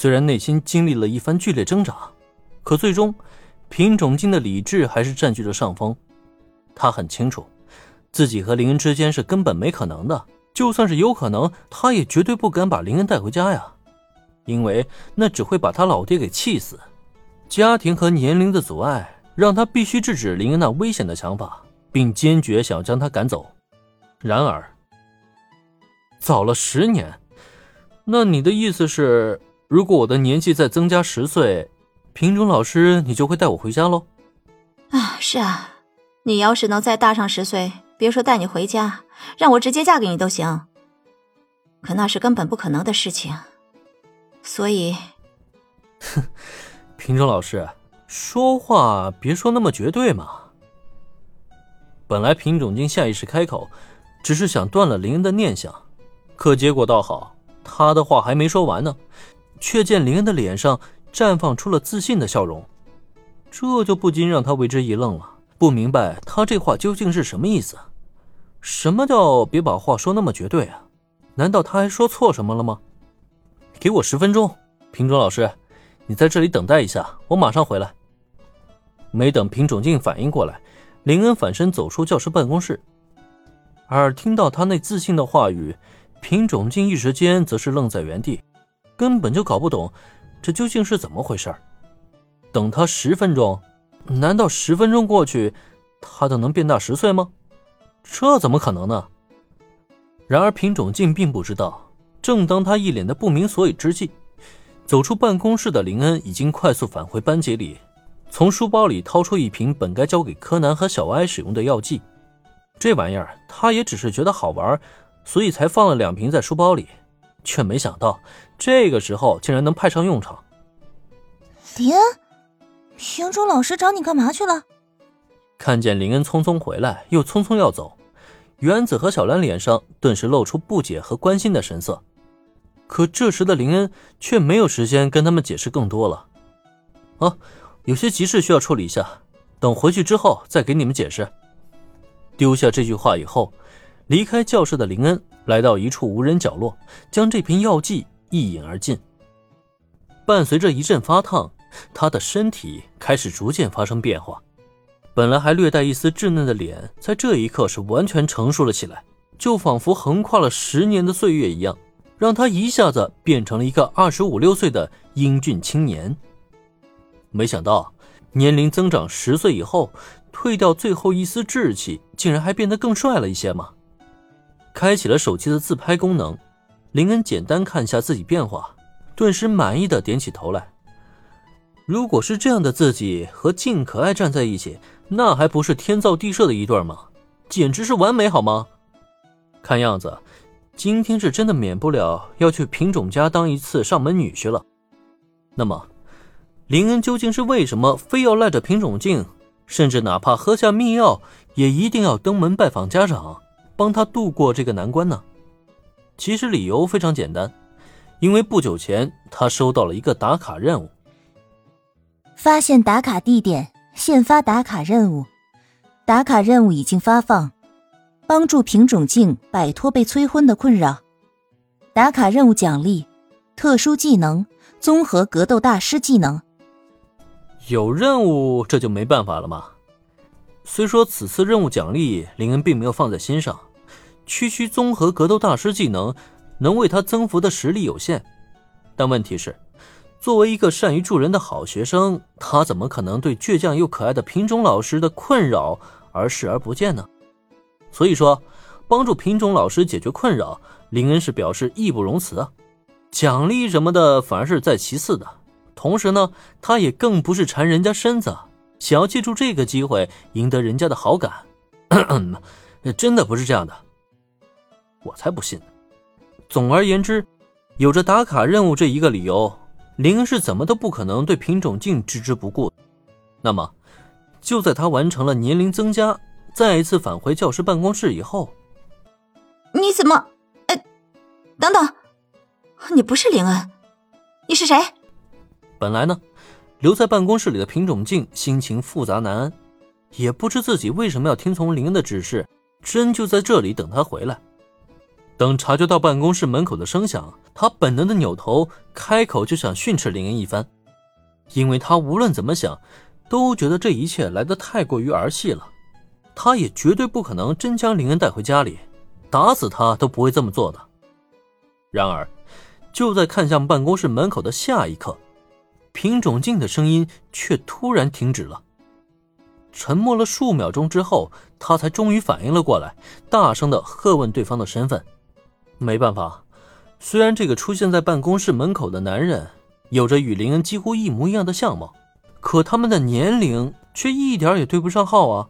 虽然内心经历了一番剧烈挣扎，可最终，品种金的理智还是占据着上风。他很清楚，自己和林恩之间是根本没可能的。就算是有可能，他也绝对不敢把林恩带回家呀，因为那只会把他老爹给气死。家庭和年龄的阻碍让他必须制止林恩那危险的想法，并坚决想将他赶走。然而，早了十年，那你的意思是，如果我的年纪再增加十岁，品种老师你就会带我回家喽？啊，是啊，你要是能再大上十岁，别说带你回家。让我直接嫁给你都行，可那是根本不可能的事情。所以，哼，品种老师，说话别说那么绝对嘛。本来品种经下意识开口，只是想断了林恩的念想，可结果倒好，他的话还没说完呢，却见林恩的脸上绽放出了自信的笑容，这就不禁让他为之一愣了，不明白他这话究竟是什么意思。什么叫别把话说那么绝对啊？难道他还说错什么了吗？给我十分钟，品种老师，你在这里等待一下，我马上回来。没等品种静反应过来，林恩反身走出教师办公室，而听到他那自信的话语，品种静一时间则是愣在原地，根本就搞不懂这究竟是怎么回事等他十分钟，难道十分钟过去，他就能变大十岁吗？这怎么可能呢？然而品种竟并不知道，正当他一脸的不明所以之际，走出办公室的林恩已经快速返回班级里，从书包里掏出一瓶本该交给柯南和小哀使用的药剂。这玩意儿他也只是觉得好玩，所以才放了两瓶在书包里，却没想到这个时候竟然能派上用场。林恩，品种老师找你干嘛去了？看见林恩匆匆回来，又匆匆要走，原子和小兰脸上顿时露出不解和关心的神色。可这时的林恩却没有时间跟他们解释更多了。啊，有些急事需要处理一下，等回去之后再给你们解释。丢下这句话以后，离开教室的林恩来到一处无人角落，将这瓶药剂一饮而尽。伴随着一阵发烫，他的身体开始逐渐发生变化。本来还略带一丝稚嫩的脸，在这一刻是完全成熟了起来，就仿佛横跨了十年的岁月一样，让他一下子变成了一个二十五六岁的英俊青年。没想到，年龄增长十岁以后，褪掉最后一丝稚气，竟然还变得更帅了一些吗！开启了手机的自拍功能，林恩简单看下自己变化，顿时满意的点起头来。如果是这样的自己和静可爱站在一起。那还不是天造地设的一对吗？简直是完美，好吗？看样子，今天是真的免不了要去品种家当一次上门女婿了。那么，林恩究竟是为什么非要赖着品种静，甚至哪怕喝下秘药，也一定要登门拜访家长，帮他度过这个难关呢？其实理由非常简单，因为不久前他收到了一个打卡任务，发现打卡地点。现发打卡任务，打卡任务已经发放，帮助品种镜摆脱被催婚的困扰。打卡任务奖励：特殊技能综合格斗大师技能。有任务这就没办法了吗？虽说此次任务奖励林恩并没有放在心上，区区综合格斗大师技能能为他增幅的实力有限，但问题是。作为一个善于助人的好学生，他怎么可能对倔强又可爱的品种老师的困扰而视而不见呢？所以说，帮助品种老师解决困扰，林恩是表示义不容辞啊。奖励什么的反而是在其次的。同时呢，他也更不是馋人家身子，想要借助这个机会赢得人家的好感。真的不是这样的，我才不信呢。总而言之，有着打卡任务这一个理由。林恩是怎么都不可能对品种镜置之不顾。那么，就在他完成了年龄增加，再一次返回教师办公室以后，你怎么？哎，等等，你不是林恩，你是谁？本来呢，留在办公室里的品种镜心情复杂难安，也不知自己为什么要听从林恩的指示，真就在这里等他回来。等察觉到办公室门口的声响，他本能的扭头，开口就想训斥林恩一番，因为他无论怎么想，都觉得这一切来得太过于儿戏了。他也绝对不可能真将林恩带回家里，打死他都不会这么做的。然而，就在看向办公室门口的下一刻，品种镜的声音却突然停止了。沉默了数秒钟之后，他才终于反应了过来，大声的喝问对方的身份。没办法，虽然这个出现在办公室门口的男人有着与林恩几乎一模一样的相貌，可他们的年龄却一点也对不上号啊。